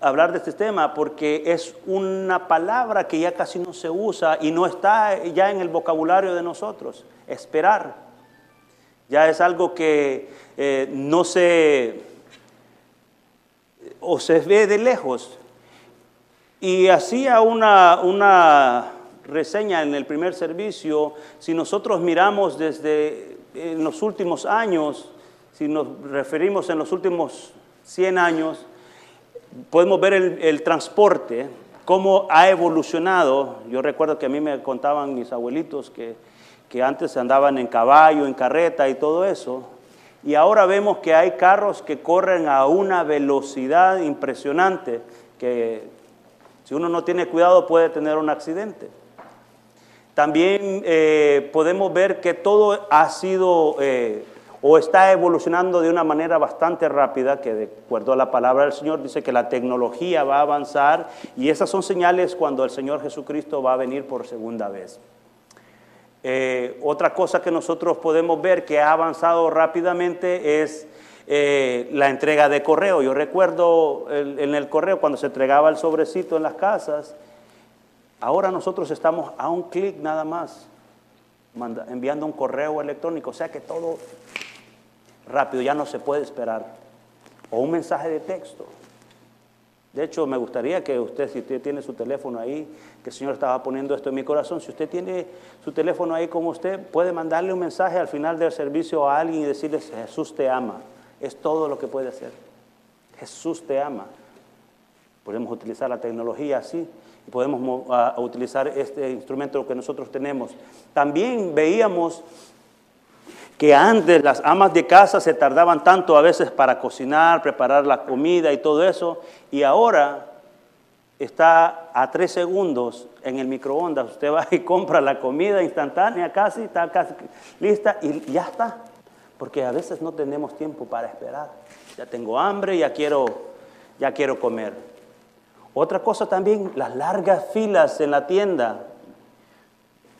hablar de este tema porque es una palabra que ya casi no se usa y no está ya en el vocabulario de nosotros, esperar. Ya es algo que eh, no se o se ve de lejos. Y hacía una, una reseña en el primer servicio, si nosotros miramos desde en los últimos años, si nos referimos en los últimos 100 años, podemos ver el, transporte, cómo ha evolucionado. Yo recuerdo que a mí me contaban mis abuelitos que, que antes andaban en caballo, en carreta y todo eso. Y ahora vemos que hay carros que corren a una velocidad impresionante, que si uno no tiene cuidado puede tener un accidente. También eh, podemos ver que todo ha sido eh, o está evolucionando de una manera bastante rápida, que de acuerdo a la palabra del Señor dice que la tecnología va a avanzar y esas son señales cuando el Señor Jesucristo va a venir por segunda vez. Eh, otra cosa que nosotros podemos ver que ha avanzado rápidamente es eh, la entrega de correo. Yo recuerdo en el correo cuando se entregaba el sobrecito en las casas, ahora nosotros estamos a un clic nada más enviando un correo electrónico, o sea que todo rápido, ya no se puede esperar. O un mensaje de texto. De hecho, me gustaría que usted, si usted tiene su teléfono ahí, que el Señor estaba poniendo esto en mi corazón, si usted tiene su teléfono ahí como usted, puede mandarle un mensaje al final del servicio a alguien y decirle, Jesús te ama. Es todo lo que puede hacer. Jesús te ama. Podemos utilizar la tecnología así y podemos utilizar este instrumento que nosotros tenemos. También veíamos que antes las amas de casa se tardaban tanto a veces para cocinar, preparar la comida y todo eso, y ahora está a tres segundos en el microondas. Usted va y compra la comida instantánea casi, está casi lista y ya está. Porque a veces no tenemos tiempo para esperar. Ya tengo hambre, ya quiero, ya quiero comer. Otra cosa también, las largas filas en la tienda.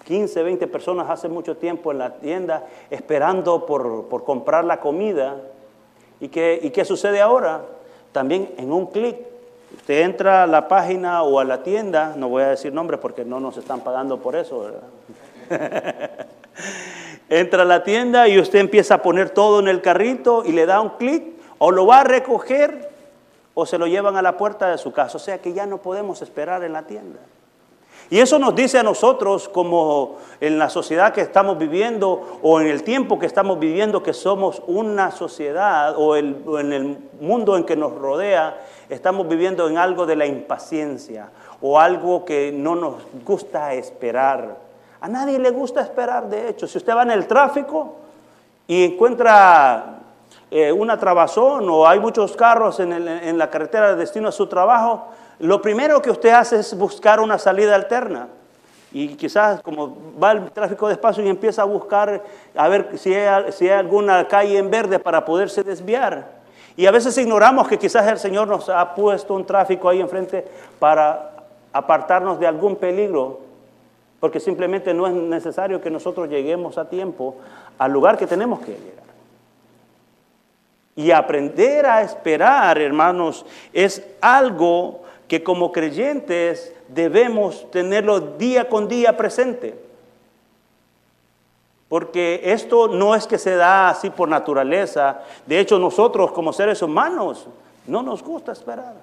15, 20 personas hace mucho tiempo en la tienda esperando por, comprar la comida. ¿Y qué, ¿Y qué sucede ahora? También en un clic. Usted entra a la página o a la tienda, no voy a decir nombres porque no nos están pagando por eso, entra a la tienda y usted empieza a poner todo en el carrito y le da un clic o lo va a recoger o se lo llevan a la puerta de su casa. O sea que ya no podemos esperar en la tienda. Y eso nos dice a nosotros, como en la sociedad que estamos viviendo o en el tiempo que estamos viviendo, que somos una sociedad o, en el mundo en que nos rodea, estamos viviendo en algo de la impaciencia o algo que no nos gusta esperar. A nadie le gusta esperar, de hecho. Si usted va en el tráfico y encuentra eh, una trabazón o hay muchos carros en, en la carretera de destino a su trabajo, lo primero que usted hace es buscar una salida alterna. Y quizás como va el tráfico despacio y empieza a buscar a ver si hay, si hay alguna calle en verde para poderse desviar. Y a veces ignoramos que quizás el Señor nos ha puesto un tráfico ahí enfrente para apartarnos de algún peligro, porque simplemente no es necesario que nosotros lleguemos a tiempo al lugar que tenemos que llegar. Y aprender a esperar, hermanos, es algo que como creyentes debemos tenerlo día con día presente. Porque esto no es que se da así por naturaleza. De hecho, nosotros como seres humanos no nos gusta esperar.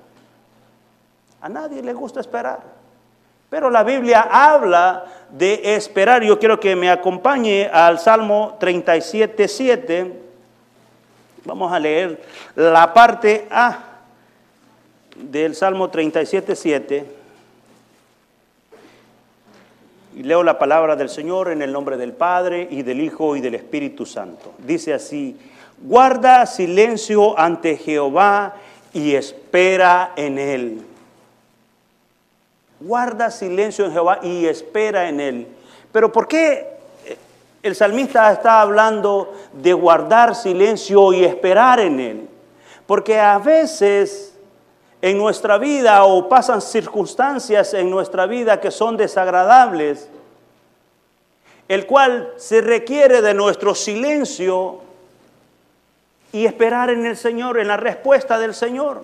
A nadie le gusta esperar. Pero la Biblia habla de esperar. Yo quiero que me acompañe al Salmo 37, 7. Vamos a leer la parte A del Salmo 37, 7. Y leo la palabra del Señor en el nombre del Padre y del Hijo y del Espíritu Santo. Dice así, Guarda silencio ante Jehová y espera en él. Guarda silencio en Jehová y espera en él. Pero ¿por qué el salmista está hablando de guardar silencio y esperar en él? Porque a veces en nuestra vida o pasan circunstancias en nuestra vida que son desagradables, el cual se requiere de nuestro silencio y esperar en el Señor, en la respuesta del Señor.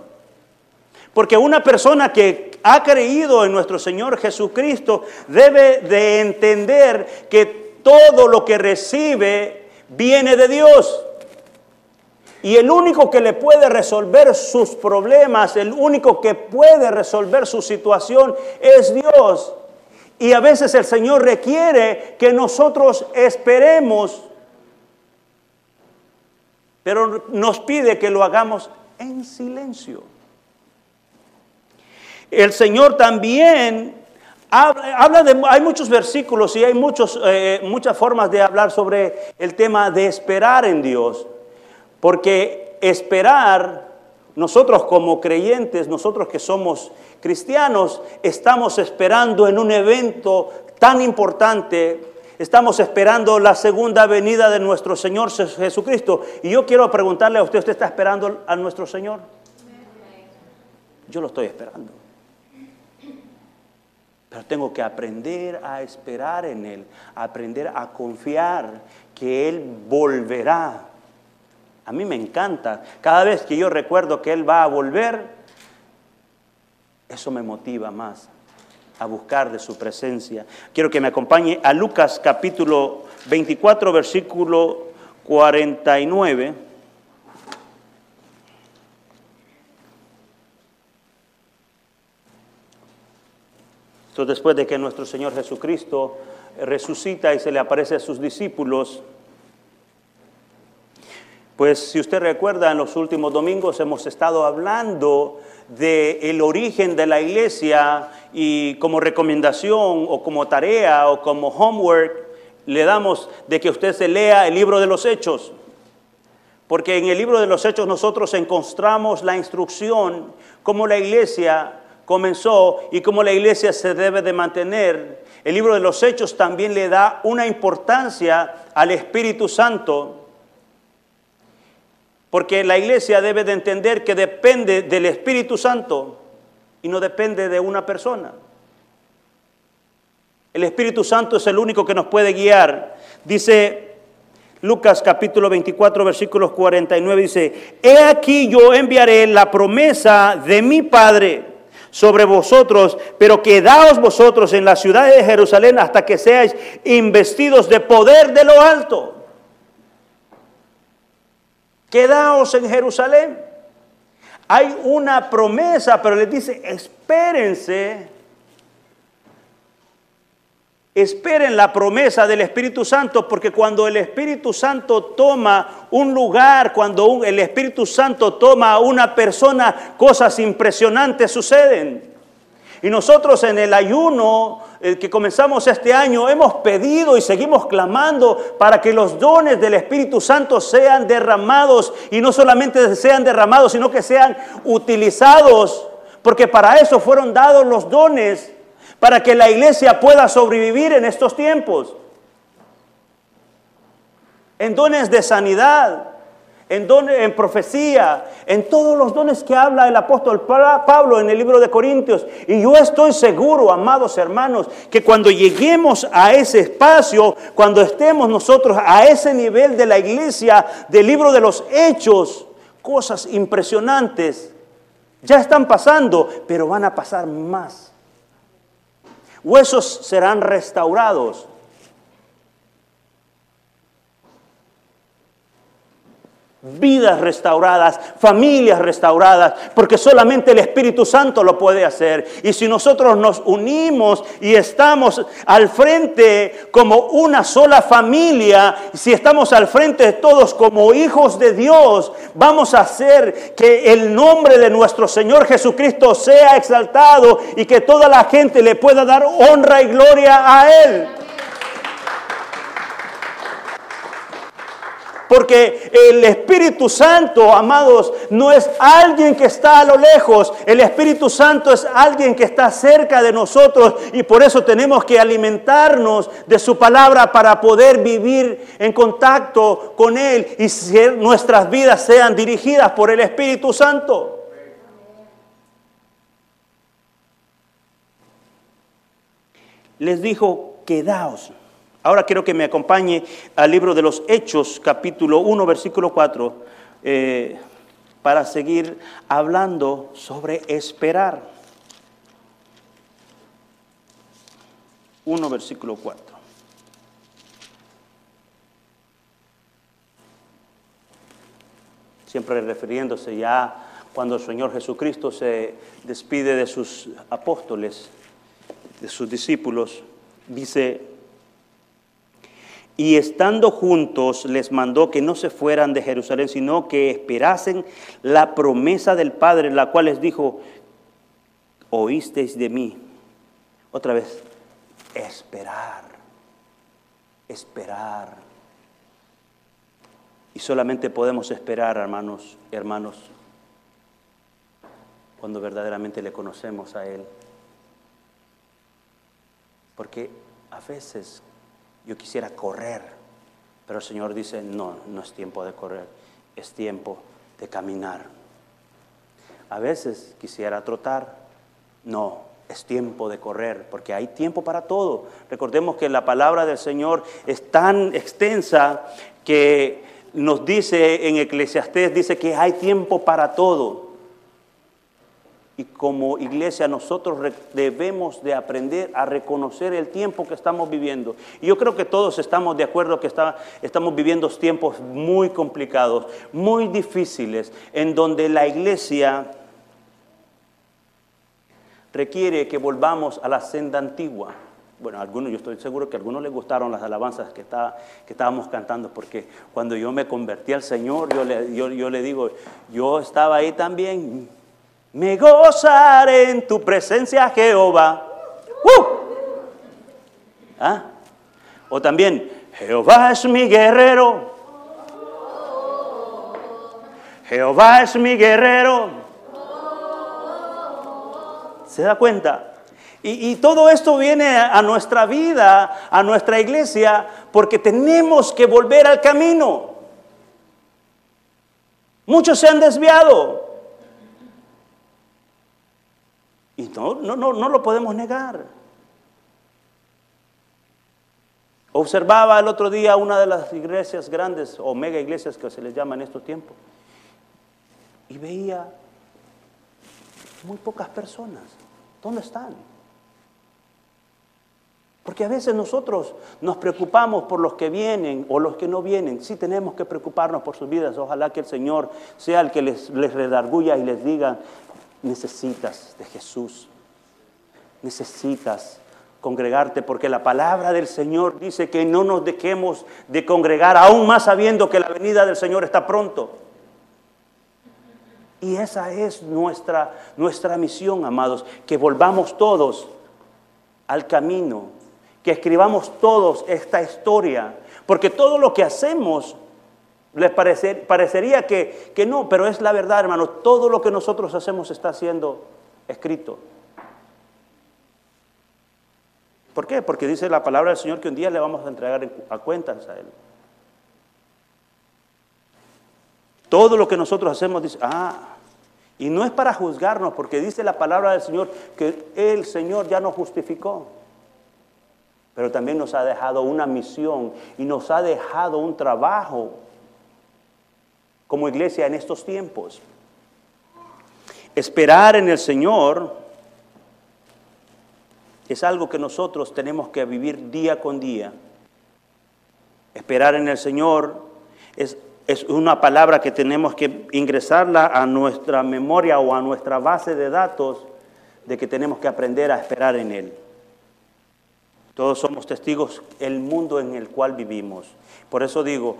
Porque una persona que ha creído en nuestro Señor Jesucristo debe de entender que todo lo que recibe viene de Dios. Y el único que le puede resolver sus problemas, el único que puede resolver su situación es Dios. Y a veces el Señor requiere que nosotros esperemos, pero nos pide que lo hagamos en silencio. El Señor también habla, de, hay muchos versículos y hay muchos, eh, muchas formas de hablar sobre el tema de esperar en Dios. Porque esperar, nosotros como creyentes, nosotros que somos cristianos, estamos esperando en un evento tan importante, estamos esperando la segunda venida de nuestro Señor Jesucristo. Y yo quiero preguntarle a usted, ¿usted está esperando a nuestro Señor? Yo lo estoy esperando. Pero tengo que aprender a esperar en Él, aprender a confiar que Él volverá a mí me encanta. Cada vez que yo recuerdo que Él va a volver, eso me motiva más a buscar de su presencia. Quiero que me acompañe a Lucas capítulo 24, versículo 49. Esto después de que nuestro Señor Jesucristo resucita y se le aparece a sus discípulos, pues si usted recuerda, en los últimos domingos hemos estado hablando del el origen de la iglesia y como recomendación o como tarea o como homework le damos de que usted se lea el libro de los hechos. Porque en el libro de los hechos nosotros encontramos la instrucción cómo la iglesia comenzó y cómo la iglesia se debe de mantener. El libro de los hechos también le da una importancia al Espíritu Santo porque la iglesia debe de entender que depende del Espíritu Santo y no depende de una persona. El Espíritu Santo es el único que nos puede guiar. Dice Lucas capítulo 24 versículos 49, dice, He aquí yo enviaré la promesa de mi Padre sobre vosotros, pero quedaos vosotros en la ciudad de Jerusalén hasta que seáis investidos de poder de lo alto. Quedaos en Jerusalén. Hay una promesa, pero les dice, espérense. Esperen la promesa del Espíritu Santo, porque cuando el Espíritu Santo toma un lugar, cuando el Espíritu Santo toma a una persona, cosas impresionantes suceden. Y nosotros en el ayuno eh, que comenzamos este año hemos pedido y seguimos clamando para que los dones del Espíritu Santo sean derramados y no solamente sean derramados, sino que sean utilizados, porque para eso fueron dados los dones, para que la iglesia pueda sobrevivir en estos tiempos. En dones de sanidad, en, en profecía, en todos los dones que habla el apóstol Pablo en el libro de Corintios. Y yo estoy seguro, amados hermanos, que cuando lleguemos a ese espacio, cuando estemos nosotros a ese nivel de la iglesia, del libro de los hechos, cosas impresionantes ya están pasando, pero van a pasar más. Huesos serán restaurados vidas restauradas, familias restauradas, porque solamente el Espíritu Santo lo puede hacer. Y si nosotros nos unimos y estamos al frente como una sola familia, si estamos al frente todos como hijos de Dios, vamos a hacer que el nombre de nuestro Señor Jesucristo sea exaltado y que toda la gente le pueda dar honra y gloria a Él. Porque el Espíritu Santo, amados, no es alguien que está a lo lejos. El Espíritu Santo es alguien que está cerca de nosotros y por eso tenemos que alimentarnos de su palabra para poder vivir en contacto con Él y que nuestras vidas sean dirigidas por el Espíritu Santo. Les dijo, quedaos. Ahora quiero que me acompañe al libro de los Hechos, capítulo 1, versículo 4, eh, para seguir hablando sobre esperar. 1, versículo 4. Siempre refiriéndose ya cuando el Señor Jesucristo se despide de sus apóstoles, de sus discípulos, dice y estando juntos les mandó que no se fueran de Jerusalén, sino que esperasen la promesa del Padre, la cual les dijo, oísteis de mí. Otra vez, esperar, esperar. Y solamente podemos esperar, hermanos, hermanos, cuando verdaderamente le conocemos a Él. Porque a veces yo quisiera correr, pero el Señor dice, no, no es tiempo de correr, es tiempo de caminar. A veces quisiera trotar, no, es tiempo de correr, porque hay tiempo para todo. Recordemos que la palabra del Señor es tan extensa que nos dice en Eclesiastés, dice que hay tiempo para todo. Y como iglesia nosotros debemos de aprender a reconocer el tiempo que estamos viviendo. Y yo creo que todos estamos de acuerdo que estamos viviendo tiempos muy complicados, muy difíciles, en donde la iglesia requiere que volvamos a la senda antigua. Bueno, algunos, yo estoy seguro que a algunos les gustaron las alabanzas que, que estábamos cantando, porque cuando yo me convertí al Señor, yo le, yo le digo, yo estaba ahí también me gozaré en tu presencia, Jehová. ¡Uh! ¿Ah? O también, Jehová es mi guerrero. Jehová es mi guerrero. ¿Se da cuenta? Y, y, todo esto viene a nuestra vida, a nuestra iglesia, porque tenemos que volver al camino. Muchos se han desviado. Y no, no, no, no lo podemos negar. Observaba el otro día una de las iglesias grandes o mega iglesias que se les llama en estos tiempos y veía muy pocas personas. ¿Dónde están? Porque a veces nosotros nos preocupamos por los que vienen o los que no vienen. Sí tenemos que preocuparnos por sus vidas. Ojalá que el Señor sea el que les, les redarguya y les diga, necesitas de Jesús. Necesitas congregarte porque la palabra del Señor dice que no nos dejemos de congregar, aún más sabiendo que la venida del Señor está pronto. Y esa es nuestra, nuestra misión, amados, que volvamos todos al camino, que escribamos todos esta historia, porque todo lo que hacemos les parecería que, que no, pero es la verdad, hermano. Todo lo que nosotros hacemos está siendo escrito. ¿Por qué? Porque dice la palabra del Señor que un día le vamos a entregar a cuentas a Él. Todo lo que nosotros hacemos dice, ah, y no es para juzgarnos, porque dice la palabra del Señor que el Señor ya nos justificó. Pero también nos ha dejado una misión y nos ha dejado un trabajo como iglesia en estos tiempos. Esperar en el Señor es algo que nosotros tenemos que vivir día con día. Esperar en el Señor es, es una palabra que tenemos que ingresarla a nuestra memoria o a nuestra base de datos de que tenemos que aprender a esperar en Él. Todos somos testigos del mundo en el cual vivimos. Por eso digo,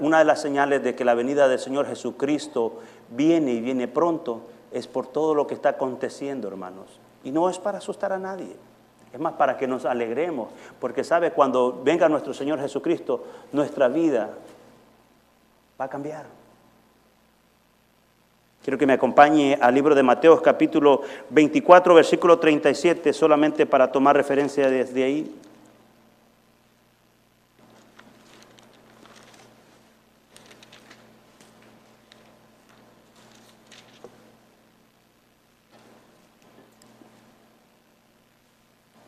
una de las señales de que la venida del Señor Jesucristo viene y viene pronto es por todo lo que está aconteciendo, hermanos. Y no es para asustar a nadie. Es más para que nos alegremos, porque sabe, cuando venga nuestro Señor Jesucristo, nuestra vida va a cambiar. Quiero que me acompañe al libro de Mateo capítulo 24, versículo 37, solamente para tomar referencia desde ahí.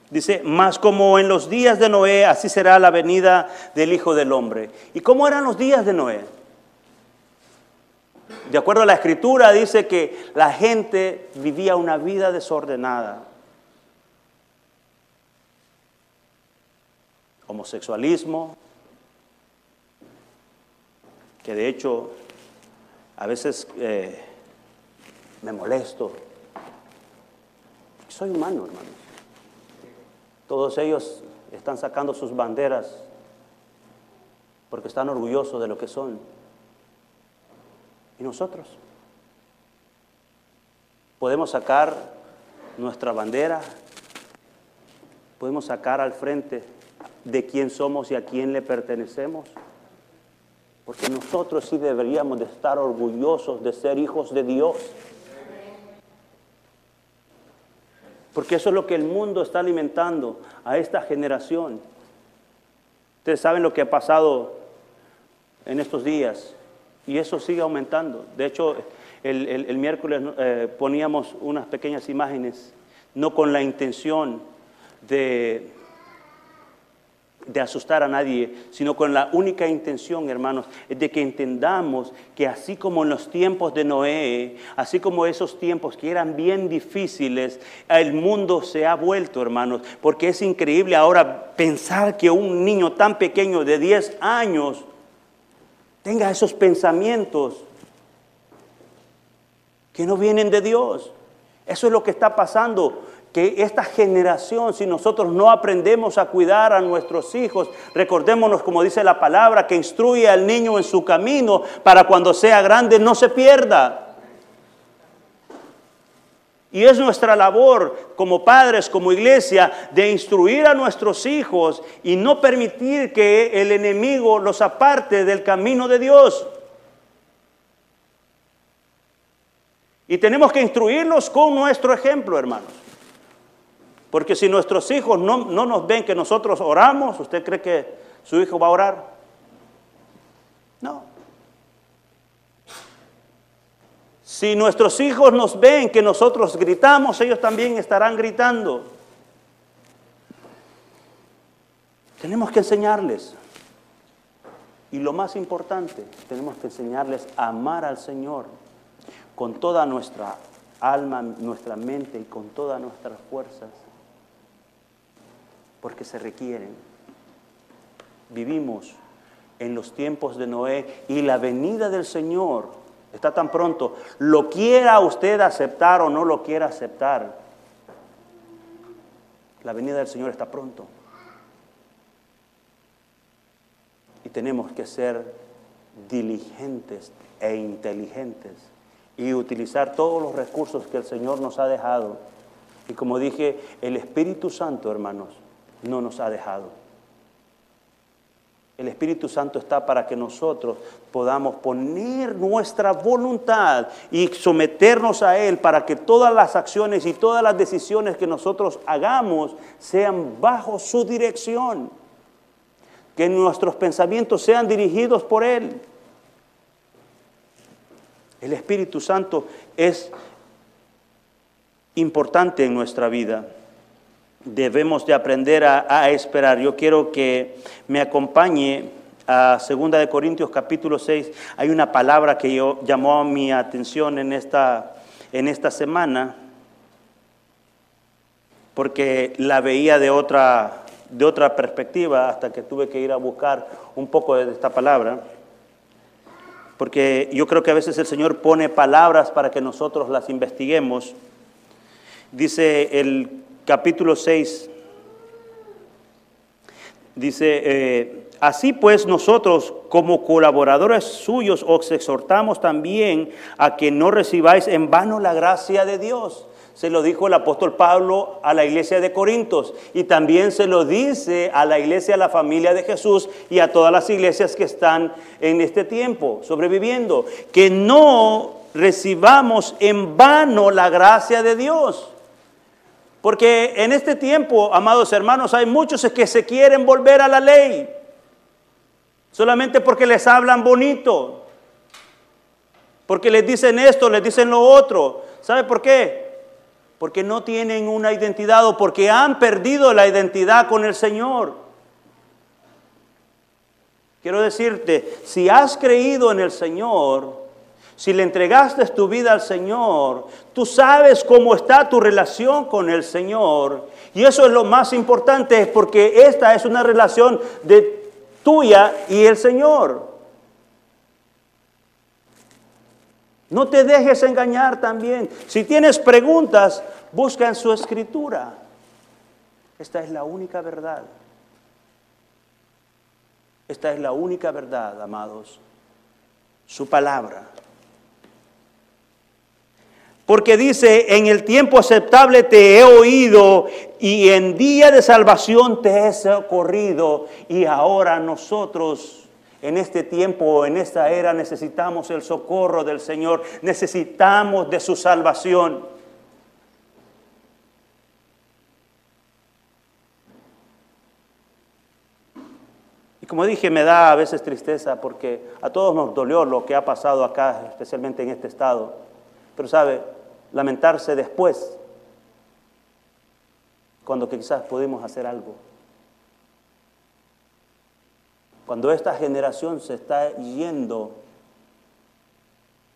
Dice, más como en los días de Noé, así será la venida del Hijo del Hombre. ¿Y cómo eran los días de Noé? De acuerdo a la escritura, dice que la gente vivía una vida desordenada. Homosexualismo, que de hecho a veces eh, me molesto. Soy humano, hermano. Todos ellos están sacando sus banderas porque están orgullosos de lo que son. ¿Y nosotros? Podemos sacar nuestra bandera, podemos sacar al frente de quién somos y a quién le pertenecemos. Porque nosotros sí deberíamos de estar orgullosos de ser hijos de Dios. Porque eso es lo que el mundo está alimentando a esta generación. Ustedes saben lo que ha pasado en estos días y eso sigue aumentando. De hecho, el, miércoles eh, poníamos unas pequeñas imágenes, no con la intención de de asustar a nadie, sino con la única intención, hermanos, de que entendamos que así como en los tiempos de Noé, así como esos tiempos que eran bien difíciles, el mundo se ha vuelto, hermanos, porque es increíble ahora pensar que un niño tan pequeño de 10 años tenga esos pensamientos que no vienen de Dios. Eso es lo que está pasando que esta generación, si nosotros no aprendemos a cuidar a nuestros hijos, recordémonos como dice la palabra, que instruye al niño en su camino para cuando sea grande no se pierda. Y es nuestra labor como padres, como iglesia, de instruir a nuestros hijos y no permitir que el enemigo los aparte del camino de Dios. Y tenemos que instruirlos con nuestro ejemplo, hermanos. Porque si nuestros hijos no, nos ven que nosotros oramos, ¿usted cree que su hijo va a orar? No. Si nuestros hijos nos ven que nosotros gritamos, ellos también estarán gritando. Tenemos que enseñarles. Y lo más importante, tenemos que enseñarles a amar al Señor con toda nuestra alma, nuestra mente y con todas nuestras fuerzas porque se requieren. Vivimos en los tiempos de Noé y la venida del Señor está tan pronto. Lo quiera usted aceptar o no lo quiera aceptar, la venida del Señor está pronto. Y tenemos que ser diligentes e inteligentes y utilizar todos los recursos que el Señor nos ha dejado. Y como dije, el Espíritu Santo, hermanos, no nos ha dejado. El Espíritu Santo está para que nosotros podamos poner nuestra voluntad y someternos a Él para que todas las acciones y todas las decisiones que nosotros hagamos sean bajo su dirección. Que nuestros pensamientos sean dirigidos por Él. El Espíritu Santo es importante en nuestra vida debemos de aprender a, esperar. Yo quiero que me acompañe a 2 de Corintios capítulo 6. Hay una palabra que llamó mi atención en esta, en esta semana porque la veía de otra, de otra perspectiva hasta que tuve que ir a buscar un poco de esta palabra. Porque yo creo que a veces el Señor pone palabras para que nosotros las investiguemos. Dice el capítulo 6. Dice, eh, así pues nosotros como colaboradores suyos os exhortamos también a que no recibáis en vano la gracia de Dios. Se lo dijo el apóstol Pablo a la iglesia de Corintios y también se lo dice a la iglesia, a la familia de Jesús y a todas las iglesias que están en este tiempo sobreviviendo. Que no recibamos en vano la gracia de Dios. Porque en este tiempo, amados hermanos, hay muchos que se quieren volver a la ley. Solamente porque les hablan bonito. Porque les dicen esto, les dicen lo otro. ¿Sabe por qué? Porque no tienen una identidad o porque han perdido la identidad con el Señor. Quiero decirte, si has creído en el Señor, si le entregaste tu vida al Señor, tú sabes cómo está tu relación con el Señor. Y eso es lo más importante, porque esta es una relación de tuya y el Señor. No te dejes engañar también. Si tienes preguntas, busca en su escritura. Esta es la única verdad. Esta es la única verdad, amados. Su palabra. Porque dice, en el tiempo aceptable te he oído y en día de salvación te he socorrido. Y ahora nosotros en este tiempo, en esta era, necesitamos el socorro del Señor, necesitamos de su salvación. Y como dije, me da a veces tristeza porque a todos nos dolió lo que ha pasado acá, especialmente en este estado. Pero sabe, lamentarse después, cuando quizás podemos hacer algo. Cuando esta generación se está yendo,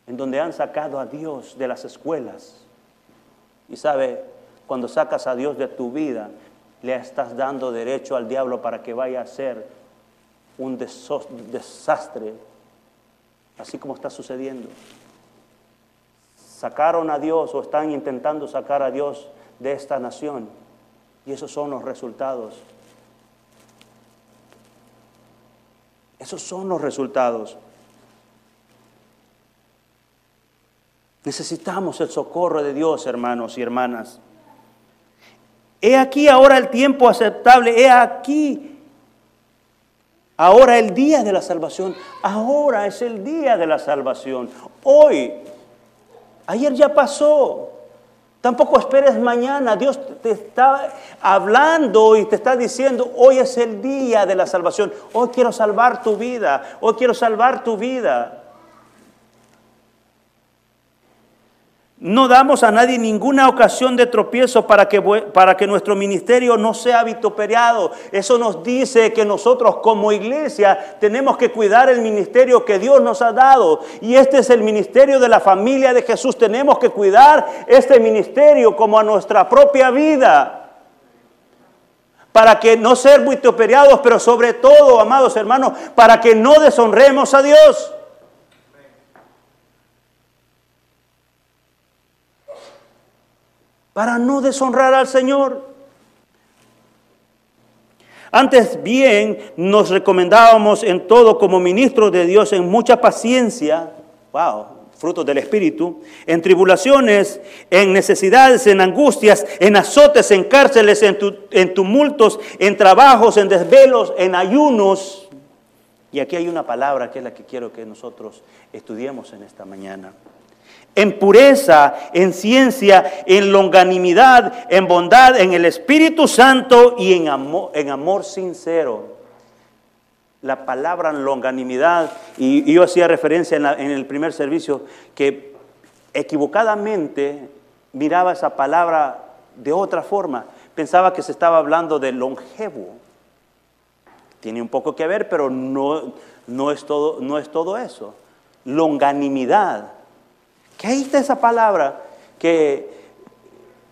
en donde han sacado a Dios de las escuelas, y sabe, cuando sacas a Dios de tu vida, le estás dando derecho al diablo para que vaya a ser un desastre, así como está sucediendo sacaron a Dios o están intentando sacar a Dios de esta nación. Y esos son los resultados. Esos son los resultados. Necesitamos el socorro de Dios, hermanos y hermanas. He aquí ahora el tiempo aceptable, he aquí ahora el día de la salvación, ahora es el día de la salvación. Hoy Ayer ya pasó. Tampoco esperes mañana. Dios te está hablando y te está diciendo, hoy es el día de la salvación. Hoy quiero salvar tu vida. Hoy quiero salvar tu vida. No damos a nadie ninguna ocasión de tropiezo para que, para que nuestro ministerio no sea vituperiado. Eso nos dice que nosotros como iglesia tenemos que cuidar el ministerio que Dios nos ha dado. Y este es el ministerio de la familia de Jesús. Tenemos que cuidar este ministerio como a nuestra propia vida. Para que no ser vituperiados, pero sobre todo, amados hermanos, para que no deshonremos a Dios. Para no deshonrar al Señor. Antes bien nos recomendábamos en todo como ministros de Dios en mucha paciencia, wow, frutos del Espíritu, en tribulaciones, en necesidades, en angustias, en azotes, en cárceles, en, en tumultos, en trabajos, en desvelos, en ayunos. Y aquí hay una palabra que es la que quiero que nosotros estudiemos en esta mañana en pureza, en ciencia, en longanimidad, en bondad, en el Espíritu Santo y en amor, sincero. La palabra longanimidad, y, yo hacía referencia en, en el primer servicio, que equivocadamente miraba esa palabra de otra forma. Pensaba que se estaba hablando de longevo. Tiene un poco que ver, pero no, no, es, todo, no es todo eso. Longanimidad que ahí está esa palabra que,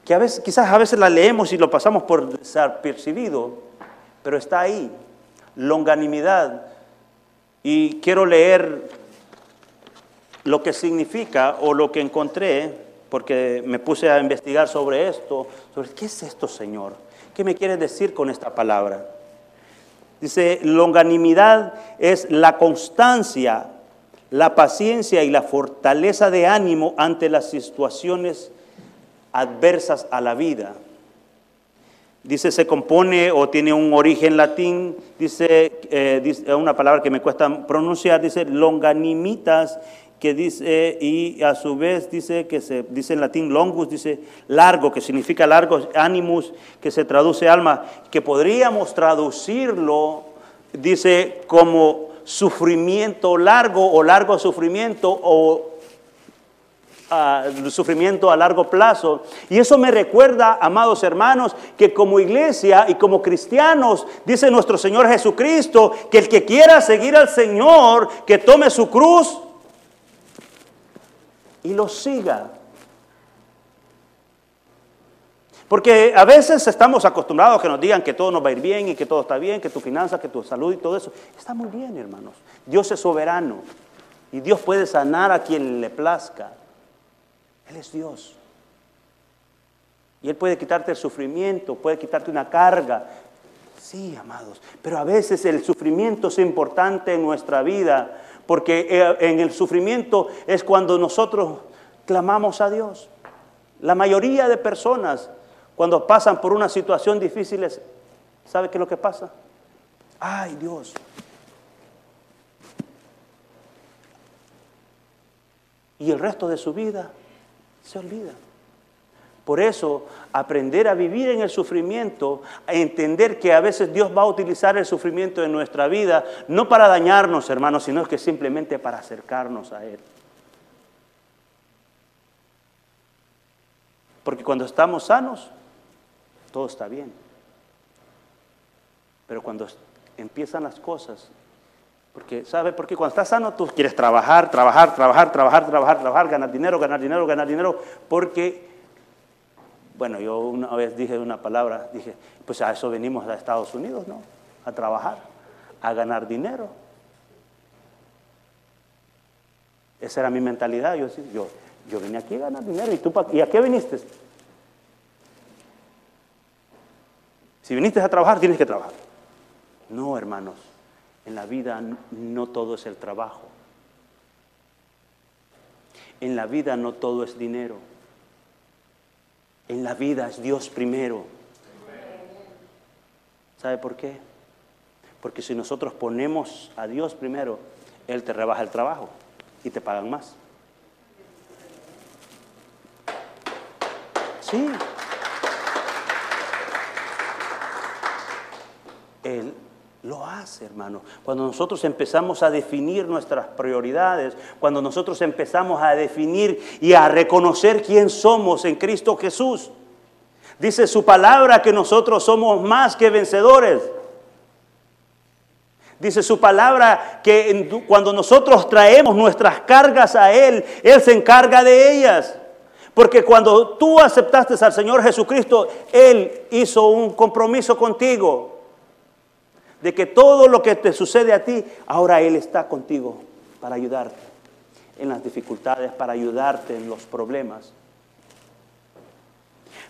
que a veces, quizás a veces la leemos y lo pasamos por percibido, pero está ahí, longanimidad. Y quiero leer lo que significa o lo que encontré, porque me puse a investigar sobre esto, sobre qué es esto, Señor, qué me quiere decir con esta palabra. Dice, longanimidad es la constancia, la paciencia y la fortaleza de ánimo ante las situaciones adversas a la vida. Dice, se compone o tiene un origen latín, dice, eh, una palabra que me cuesta pronunciar, dice longanimitas, que dice, y a su vez dice que se dice en latín longus, dice largo, que significa largo, animus, que se traduce alma, que podríamos traducirlo, dice como sufrimiento largo o largo sufrimiento o sufrimiento a largo plazo. Y eso me recuerda, amados hermanos, que como iglesia y como cristianos, dice nuestro Señor Jesucristo, que el que quiera seguir al Señor, que tome su cruz y lo siga. Porque a veces estamos acostumbrados a que nos digan que todo nos va a ir bien y que todo está bien, que tu finanza, que tu salud y todo eso. Está muy bien, hermanos. Dios es soberano y Dios puede sanar a quien le plazca. Él es Dios. Y Él puede quitarte el sufrimiento, puede quitarte una carga. Sí, amados. Pero a veces el sufrimiento es importante en nuestra vida, porque eh, en el sufrimiento es cuando nosotros clamamos a Dios. La mayoría de personas, cuando pasan por una situación difícil, ¿sabe qué es lo que pasa? Ay, Dios. Y el resto de su vida se olvida. Por eso, aprender a vivir en el sufrimiento, a entender que a veces Dios va a utilizar el sufrimiento en nuestra vida, no para dañarnos, hermanos, sino que simplemente para acercarnos a Él. Porque cuando estamos sanos, todo está bien. Pero cuando empiezan las cosas porque, ¿sabe por qué? Cuando estás sano, tú quieres trabajar, trabajar, trabajar, trabajar, trabajar, trabajar, ganar dinero, ganar dinero, ganar dinero, porque, bueno, yo una vez dije una palabra, dije, pues a eso venimos a Estados Unidos, ¿no? A trabajar, a ganar dinero. Esa era mi mentalidad. Yo, yo, yo vine aquí a ganar dinero. ¿Y tú ¿y a qué viniste? Si viniste a trabajar, tienes que trabajar. No, hermanos. En la vida no todo es el trabajo. En la vida no todo es dinero. En la vida es Dios primero. ¿Sabe por qué? Porque si nosotros ponemos a Dios primero, Él te rebaja el trabajo y te pagan más. Sí. Él lo hace, hermano. Cuando nosotros empezamos a definir nuestras prioridades, cuando nosotros empezamos a definir y a reconocer quién somos en Cristo Jesús. Dice su palabra que nosotros somos más que vencedores. Dice su palabra que cuando nosotros traemos nuestras cargas a Él, Él se encarga de ellas. Porque cuando tú aceptaste al Señor Jesucristo, Él hizo un compromiso contigo de que todo lo que te sucede a ti, ahora Él está contigo para ayudarte en las dificultades, para ayudarte en los problemas.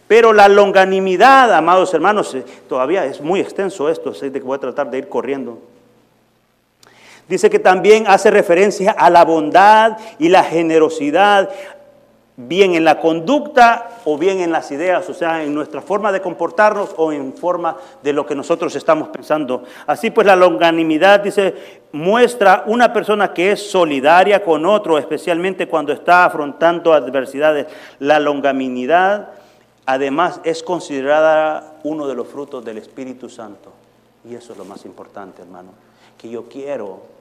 Pero la longanimidad, amados hermanos, eh, todavía es muy extenso esto, así que voy a tratar de ir corriendo. Dice que también hace referencia a la bondad y la generosidad, bien en la conducta o bien en las ideas, o sea, en nuestra forma de comportarnos o en forma de lo que nosotros estamos pensando. Así pues, la longanimidad, dice, muestra una persona que es solidaria con otro, especialmente cuando está afrontando adversidades. La longanimidad, además, es considerada uno de los frutos del Espíritu Santo. Y eso es lo más importante, hermano, que yo quiero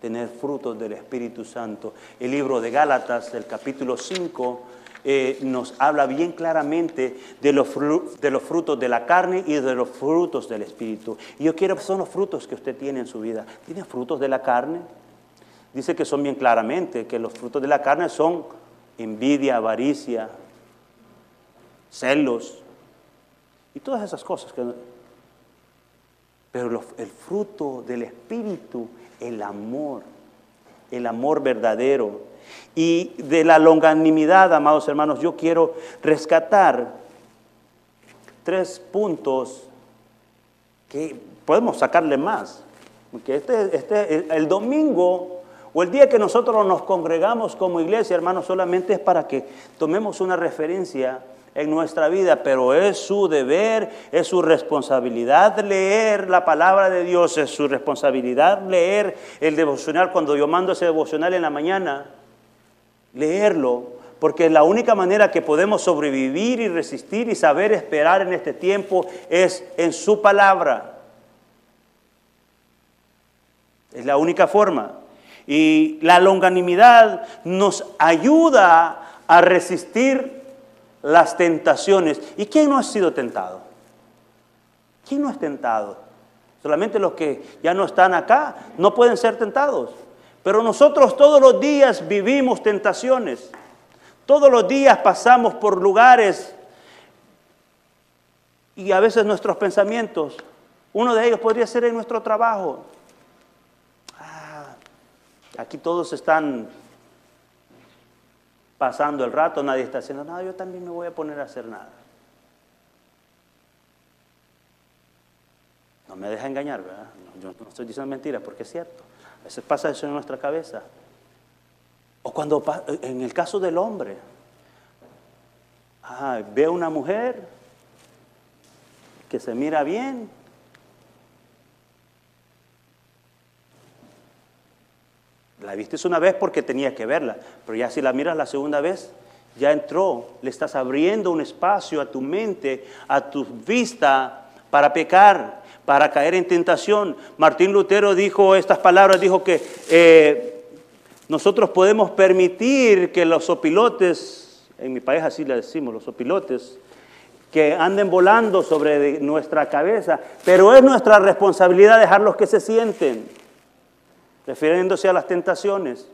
tener frutos del Espíritu Santo. El libro de Gálatas, el capítulo 5, eh, nos habla bien claramente de los, frutos de la carne y de los frutos del Espíritu. Y yo quiero, son los frutos que usted tiene en su vida. ¿Tiene frutos de la carne? Dice que son bien claramente, que los frutos de la carne son envidia, avaricia, celos y todas esas cosas. Pero el fruto del Espíritu el amor, el amor verdadero. Y de la longanimidad, amados hermanos, yo quiero rescatar tres puntos que podemos sacarle más. Porque este, este, el domingo o el día que nosotros nos congregamos como iglesia, hermanos, solamente es para que tomemos una referencia en nuestra vida, pero es su deber, es su responsabilidad leer la palabra de Dios, es su responsabilidad leer el devocional. Cuando yo mando ese devocional en la mañana, leerlo, porque la única manera que podemos sobrevivir y resistir y saber esperar en este tiempo es en su palabra. Es la única forma. Y la longanimidad nos ayuda a resistir las tentaciones. ¿Y quién no ha sido tentado? ¿Quién no es tentado? Solamente los que ya no están acá no pueden ser tentados. Pero nosotros todos los días vivimos tentaciones. Todos los días pasamos por lugares y a veces nuestros pensamientos, uno de ellos podría ser en nuestro trabajo. Ah, aquí todos están pasando el rato, nadie está haciendo nada, yo también me voy a poner a hacer nada. No me deja engañar, ¿verdad? yo no estoy diciendo mentiras porque es cierto. A veces pasa eso en nuestra cabeza. O cuando, en el caso del hombre, ve a una mujer que se mira bien, La viste una vez porque tenía que verla, pero ya si la miras la segunda vez, ya entró, le estás abriendo un espacio a tu mente, a tu vista para pecar, para caer en tentación. Martín Lutero dijo estas palabras, dijo que eh, nosotros podemos permitir que los opilotes, en mi país así le decimos, los opilotes, que anden volando sobre nuestra cabeza, pero es nuestra responsabilidad dejarlos que se sienten refiriéndose a las tentaciones.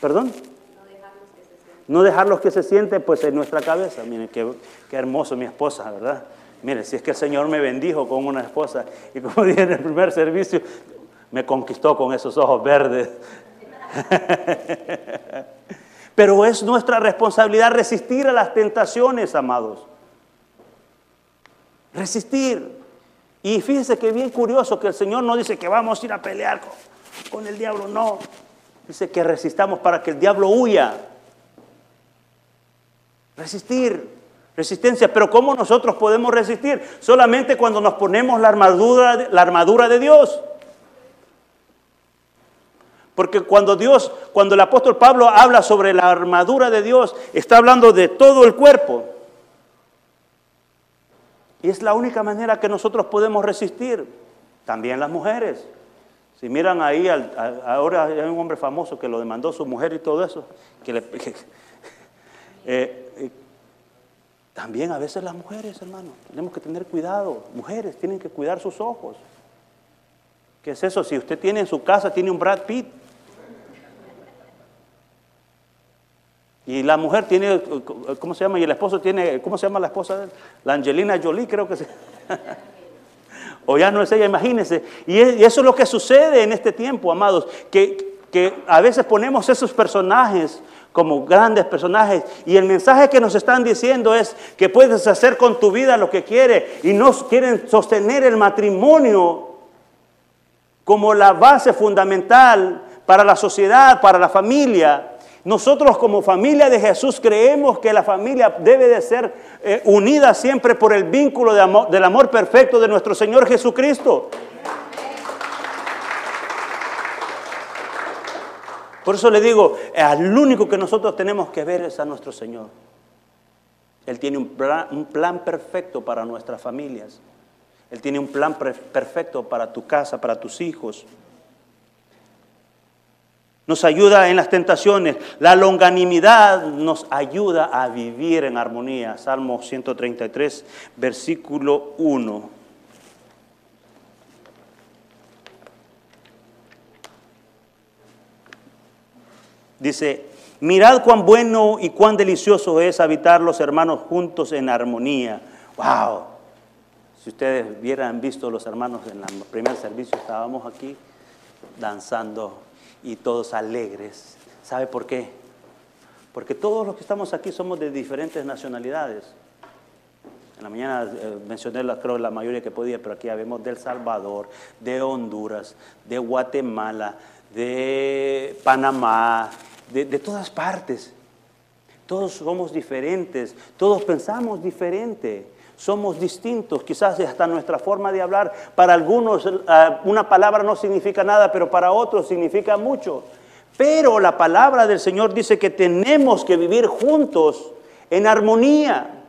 ¿Perdón? No dejarlos que se sienten pues en nuestra cabeza. Miren, qué, qué hermoso mi esposa, ¿verdad? Mire, si es que el Señor me bendijo con una esposa y como dije en el primer servicio, me conquistó con esos ojos verdes. Pero es nuestra responsabilidad resistir a las tentaciones, amados. Resistir. Y fíjese que bien curioso que el Señor no dice que vamos a ir a pelear con, el diablo, no. Dice que resistamos para que el diablo huya. Resistir, resistencia. Pero ¿cómo nosotros podemos resistir? Solamente cuando nos ponemos la armadura, la armadura de Dios. Porque cuando Dios, cuando el apóstol Pablo habla sobre la armadura de Dios, está hablando de todo el cuerpo. Y es la única manera que nosotros podemos resistir. También las mujeres. Si miran ahí, ahora hay un hombre famoso que lo demandó su mujer y todo eso. Que eh, eh, también a veces las mujeres, hermano, tenemos que tener cuidado. Mujeres tienen que cuidar sus ojos. ¿Qué es eso? Si usted tiene en su casa, tiene un Brad Pitt, Y la mujer tiene, ¿cómo se llama? Y el esposo tiene, ¿cómo se llama la esposa? La Angelina Jolie, creo que se. o ya no es ella, imagínense. Y eso es lo que sucede en este tiempo, amados, que, que a veces ponemos esos personajes como grandes personajes. Y el mensaje que nos están diciendo es que puedes hacer con tu vida lo que quieres. Y no quieren sostener el matrimonio como la base fundamental para la sociedad, para la familia. Nosotros como familia de Jesús creemos que la familia debe de ser eh, unida siempre por el vínculo del amor perfecto de nuestro Señor Jesucristo. Por eso le digo, al único que nosotros tenemos que ver es a nuestro Señor. Él tiene un plan perfecto para nuestras familias. Él tiene un plan perfecto para tu casa, para tus hijos nos ayuda en las tentaciones. La longanimidad nos ayuda a vivir en armonía. Salmo 133, versículo 1. Dice, mirad cuán bueno y cuán delicioso es habitar los hermanos juntos en armonía. ¡Wow! Si ustedes hubieran visto los hermanos en el primer servicio, estábamos aquí danzando y todos alegres. ¿Sabe por qué? Porque todos los que estamos aquí somos de diferentes nacionalidades. En la mañana eh, mencioné, la, creo, la mayoría que podía, pero aquí habemos del Salvador, de Honduras, de Guatemala, de Panamá, de, de todas partes. Todos somos diferentes, todos pensamos diferente, somos distintos, quizás hasta nuestra forma de hablar, para algunos eh, una palabra no significa nada, pero para otros significa mucho. Pero la palabra del Señor dice que tenemos que vivir juntos en armonía.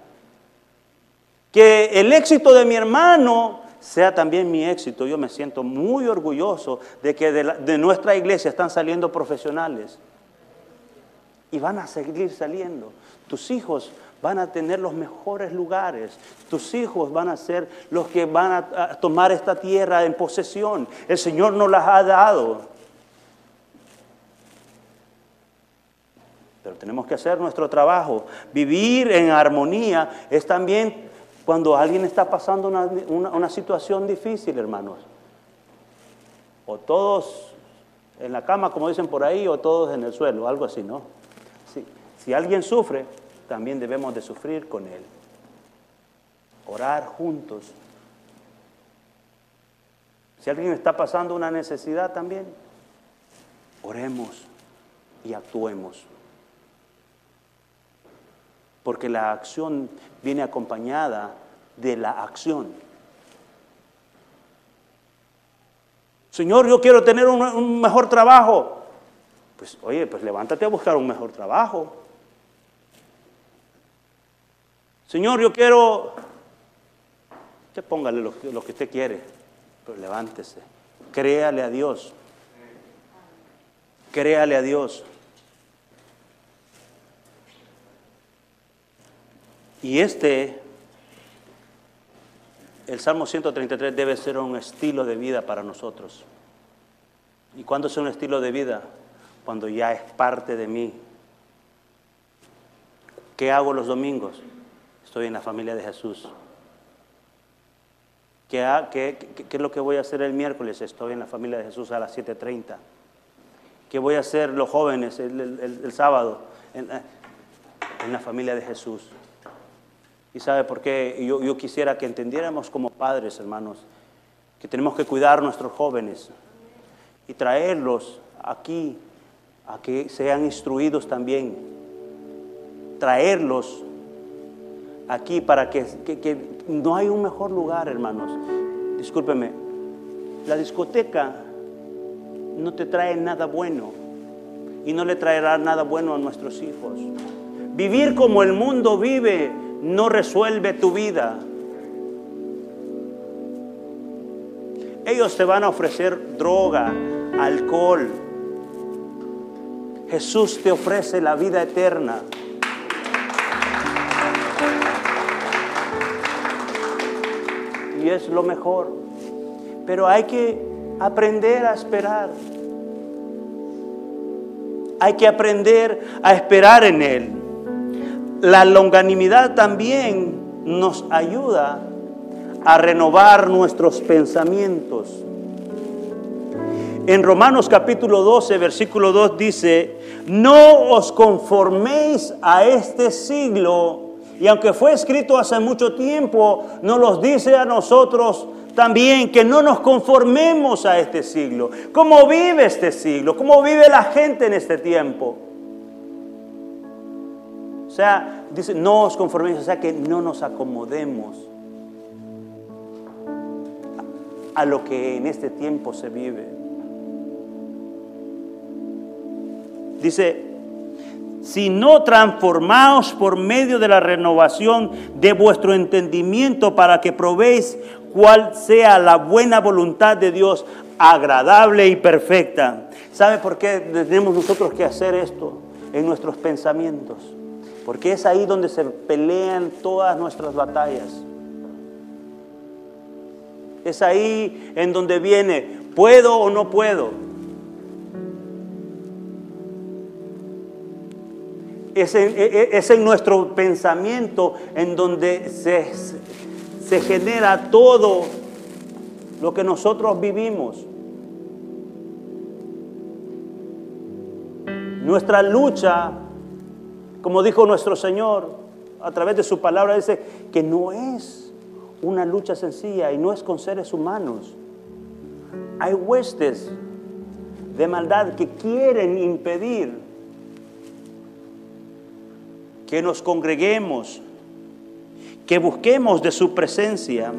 Que el éxito de mi hermano sea también mi éxito. Yo me siento muy orgulloso de que de, de nuestra iglesia están saliendo profesionales. Y van a seguir saliendo. Tus hijos van a tener los mejores lugares. Tus hijos van a ser los que van a, tomar esta tierra en posesión. El Señor nos las ha dado. Pero tenemos que hacer nuestro trabajo. Vivir en armonía es también cuando alguien está pasando una, situación difícil, hermanos. O todos en la cama, como dicen por ahí, o todos en el suelo, algo así, ¿no? Si alguien sufre, también debemos de sufrir con él. Orar juntos. Si alguien está pasando una necesidad también, oremos y actuemos. Porque la acción viene acompañada de la acción. Señor, yo quiero tener un, mejor trabajo. Pues oye, pues levántate a buscar un mejor trabajo. Señor, yo quiero... Usted póngale lo, lo que usted quiere, pero levántese. Créale a Dios. Créale a Dios. Y este, el Salmo 133 debe ser un estilo de vida para nosotros. ¿Y cuándo es un estilo de vida? Cuando ya es parte de mí. ¿Qué hago los domingos? Estoy en la familia de Jesús. ¿Qué, es lo que voy a hacer el miércoles? Estoy en la familia de Jesús a las 7.30. ¿Qué voy a hacer los jóvenes el, sábado? En, la- en la familia de Jesús. ¿Y sabe por qué? Yo, yo quisiera que entendiéramos como padres, hermanos, que tenemos que cuidar a nuestros jóvenes y traerlos aquí a que sean instruidos también. Traerlos aquí para que, que- no hay un mejor lugar, hermanos. Discúlpeme, la discoteca no te trae nada bueno y no le traerá nada bueno a nuestros hijos. Vivir como el mundo vive no resuelve tu vida. Ellos te van a ofrecer droga, alcohol. Jesús te ofrece la vida eterna. Es lo mejor. Pero hay que aprender a esperar. Hay que aprender a esperar en Él. La longanimidad también nos ayuda a renovar nuestros pensamientos. En Romanos capítulo 12, versículo 2 dice, no os conforméis a este siglo, y aunque fue escrito hace mucho tiempo, nos los dice a nosotros también que no nos conformemos a este siglo. ¿Cómo vive este siglo? ¿Cómo vive la gente en este tiempo? O sea, dice, no os conforméis, o sea que no nos acomodemos a lo que en este tiempo se vive. Dice, si no transformaos por medio de la renovación de vuestro entendimiento para que probéis cuál sea la buena voluntad de Dios, agradable y perfecta. ¿Sabe por qué tenemos nosotros que hacer esto en nuestros pensamientos? Porque es ahí donde se pelean todas nuestras batallas. Es ahí en donde viene, ¿puedo o no puedo? Es en, e- e- es en nuestro pensamiento en donde se, se genera todo lo que nosotros vivimos. Nuestra lucha, como dijo nuestro Señor, a través de su palabra dice que no es una lucha sencilla y no es con seres humanos. Hay huestes de maldad que quieren impedir que nos congreguemos, que busquemos de su presencia.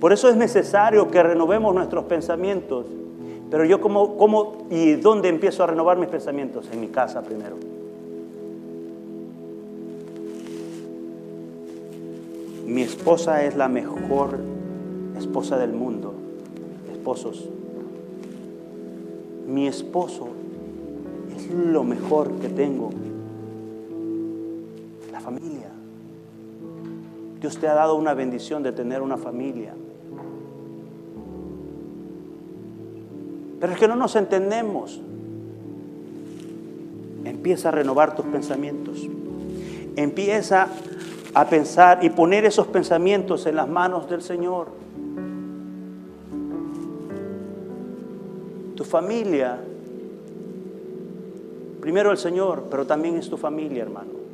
Por eso es necesario que renovemos nuestros pensamientos. Pero yo como, como y dónde empiezo a renovar mis pensamientos? En mi casa primero. Mi esposa es la mejor esposa del mundo. Esposos. Mi esposo es lo mejor que tengo. Familia. Dios te ha dado una bendición de tener una familia. Pero es que no nos entendemos. Empieza a renovar tus pensamientos. Empieza a pensar y poner esos pensamientos en las manos del Señor. Tu familia, primero el Señor, pero también es tu familia, hermano.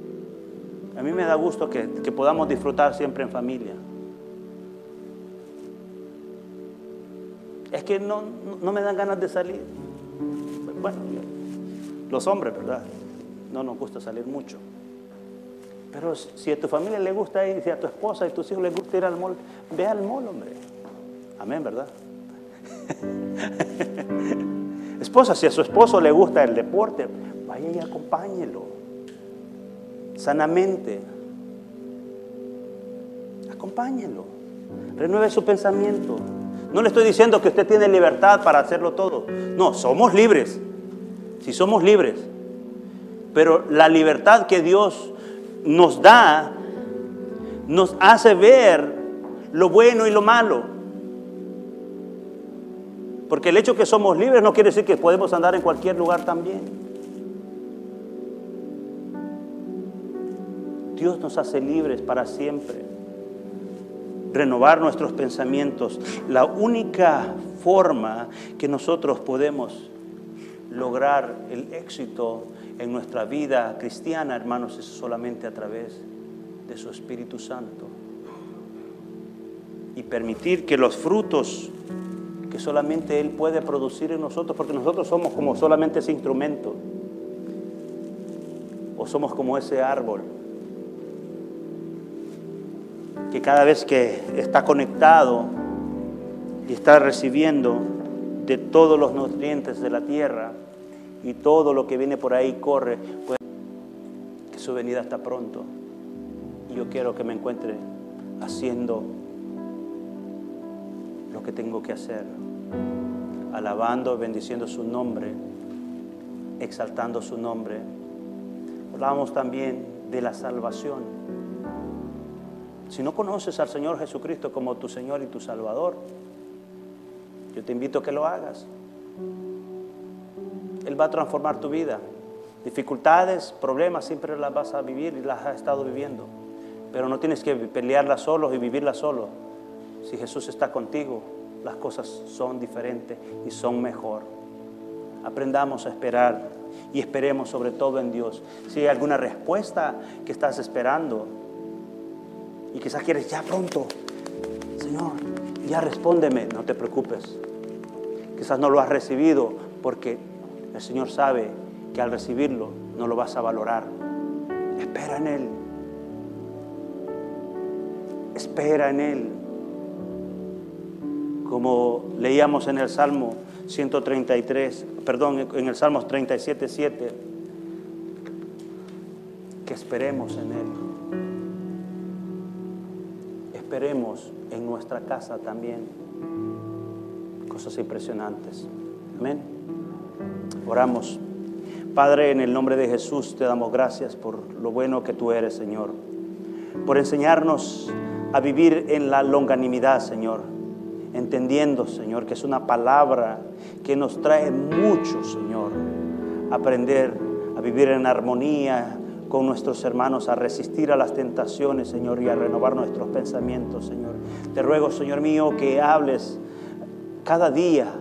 A mí me da gusto que, podamos disfrutar siempre en familia. Es que no, no me dan ganas de salir. Bueno, los hombres, ¿verdad? No nos gusta salir mucho. Pero si a tu familia le gusta ir, si a tu esposa y tus hijos les gusta ir al mall, ve al mall, hombre. Amén, ¿verdad? Esposa, si a su esposo le gusta el deporte, vaya y acompáñelo. Sanamente. Acompáñelo. Renueve su pensamiento. No le estoy diciendo que usted tiene libertad para hacerlo todo. No, somos libres. Si somos libres. Pero la libertad que Dios nos da nos hace ver lo bueno y lo malo. Porque el hecho que somos libres no quiere decir que podemos andar en cualquier lugar también. Dios nos hace libres para siempre. Renovar nuestros pensamientos. La única forma que nosotros podemos lograr el éxito en nuestra vida cristiana, hermanos, es solamente a través de su Espíritu Santo. Y permitir que los frutos que solamente Él puede producir en nosotros, porque nosotros somos como solamente ese instrumento, o somos como ese árbol, que cada vez que está conectado y está recibiendo de todos los nutrientes de la tierra, y todo lo que viene por ahí corre, pues que su venida está pronto. Y yo quiero que me encuentre haciendo lo que tengo que hacer, alabando, bendiciendo su nombre, exaltando su nombre. Hablábamos también de la salvación. Si no conoces al Señor Jesucristo como tu Señor y tu Salvador, yo te invito a que lo hagas. Él va a transformar tu vida. Dificultades, problemas, siempre las vas a vivir y las has estado viviendo. Pero no tienes que pelearlas solo y vivirlas solo. Si Jesús está contigo, las cosas son diferentes y son mejor. Aprendamos a esperar y esperemos sobre todo en Dios. Si hay alguna respuesta que estás esperando y quizás quieres ya pronto, Señor, ya respóndeme, no te preocupes. Quizás no lo has recibido porque el Señor sabe que al recibirlo no lo vas a valorar. Espera en Él. Espera en Él. Como leíamos en el Salmo 133, perdón, en el Salmo 37, 7, que esperemos en Él. Esperemos en nuestra casa también. Cosas impresionantes. Amén. Oramos. Padre, en el nombre de Jesús te damos gracias por lo bueno que tú eres, Señor. Por enseñarnos a vivir en la longanimidad, Señor. Entendiendo, Señor, que es una palabra que nos trae mucho, Señor. Aprender a vivir en armonía con nuestros hermanos, a resistir a las tentaciones, Señor, y a renovar nuestros pensamientos, Señor. Te ruego, Señor mío, que hables cada día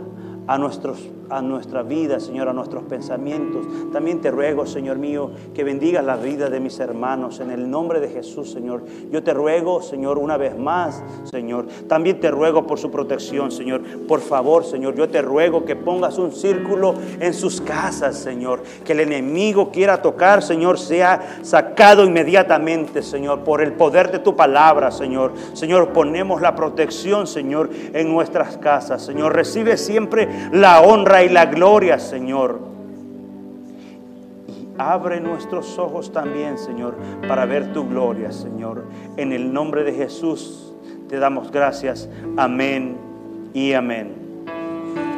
a nuestros a nuestra vida, Señor, a nuestros pensamientos. También te ruego, Señor mío, que bendigas la vida de mis hermanos en el nombre de Jesús, Señor. Yo te ruego, Señor, una vez más, Señor. También te ruego por su protección, Señor. Por favor, Señor, yo te ruego que pongas un círculo en sus casas, Señor. Que el enemigo quiera tocar, Señor, sea sacado inmediatamente, Señor, por el poder de tu palabra, Señor. Señor, ponemos la protección, Señor, en nuestras casas, Señor. Recibe siempre la y la gloria, Señor. Y abre nuestros ojos también, Señor, para ver tu gloria, Señor. En el nombre de Jesús te damos gracias. Amén y amén.